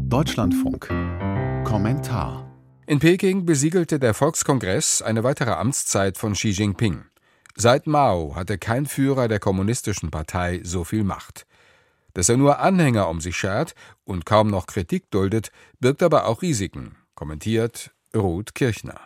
Deutschlandfunk. Kommentar. In Peking besiegelte der Volkskongress eine weitere Amtszeit von Xi Jinping. Seit Mao hatte kein Führer der kommunistischen Partei so viel Macht. Dass er nur Anhänger um sich schert und kaum noch Kritik duldet, birgt aber auch Risiken, kommentiert Ruth Kirchner.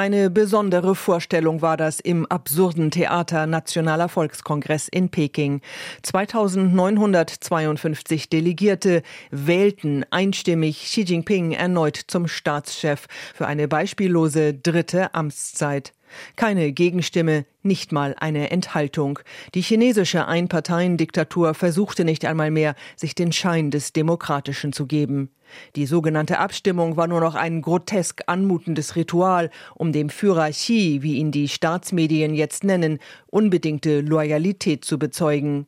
Eine besondere Vorstellung war das im absurden Theater Nationaler Volkskongress in Peking. 2952 Delegierte wählten einstimmig Xi Jinping erneut zum Staatschef für eine beispiellose dritte Amtszeit. Keine Gegenstimme, nicht mal eine Enthaltung. Die chinesische Einparteiendiktatur versuchte nicht einmal mehr, sich den Schein des Demokratischen zu geben. Die sogenannte Abstimmung war nur noch ein grotesk anmutendes Ritual, um dem Führer Xi, wie ihn die Staatsmedien jetzt nennen, unbedingte Loyalität zu bezeugen.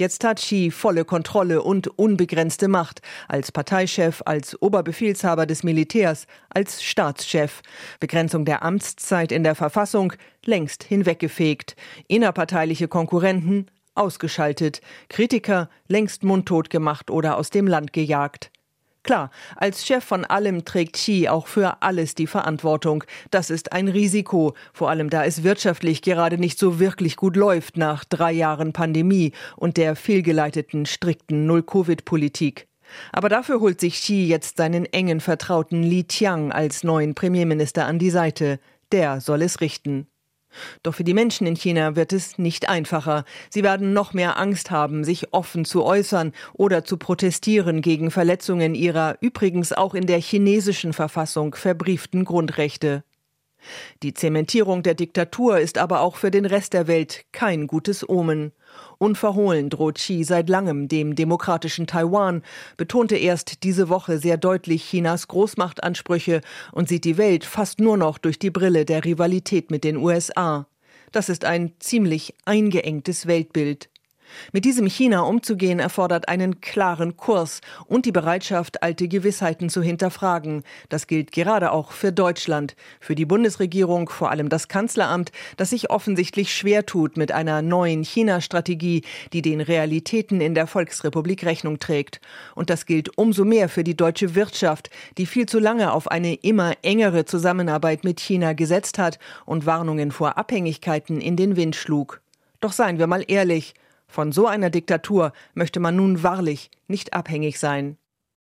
Jetzt hat Xi volle Kontrolle und unbegrenzte Macht als Parteichef, als Oberbefehlshaber des Militärs, als Staatschef. Begrenzung der Amtszeit in der Verfassung längst hinweggefegt. Innerparteiliche Konkurrenten ausgeschaltet. Kritiker längst mundtot gemacht oder aus dem Land gejagt. Klar, als Chef von allem trägt Xi auch für alles die Verantwortung. Das ist ein Risiko, vor allem da es wirtschaftlich gerade nicht so wirklich gut läuft nach drei Jahren Pandemie und der fehlgeleiteten strikten Null-Covid-Politik. Aber dafür holt sich Xi jetzt seinen engen Vertrauten Li Qiang als neuen Premierminister an die Seite. Der soll es richten. Doch für die Menschen in China wird es nicht einfacher. Sie werden noch mehr Angst haben, sich offen zu äußern oder zu protestieren gegen Verletzungen ihrer übrigens auch in der chinesischen Verfassung verbrieften Grundrechte. Die Zementierung der Diktatur ist aber auch für den Rest der Welt kein gutes Omen. Unverhohlen droht Xi seit langem dem demokratischen Taiwan, betonte erst diese Woche sehr deutlich Chinas Großmachtansprüche und sieht die Welt fast nur noch durch die Brille der Rivalität mit den USA. Das ist ein ziemlich eingeengtes Weltbild. Mit diesem China umzugehen erfordert einen klaren Kurs und die Bereitschaft, alte Gewissheiten zu hinterfragen. Das gilt gerade auch für Deutschland, für die Bundesregierung, vor allem das Kanzleramt, das sich offensichtlich schwer tut mit einer neuen China-Strategie, die den Realitäten in der Volksrepublik Rechnung trägt. Und das gilt umso mehr für die deutsche Wirtschaft, die viel zu lange auf eine immer engere Zusammenarbeit mit China gesetzt hat und Warnungen vor Abhängigkeiten in den Wind schlug. Doch seien wir mal ehrlich, von so einer Diktatur möchte man nun wahrlich nicht abhängig sein.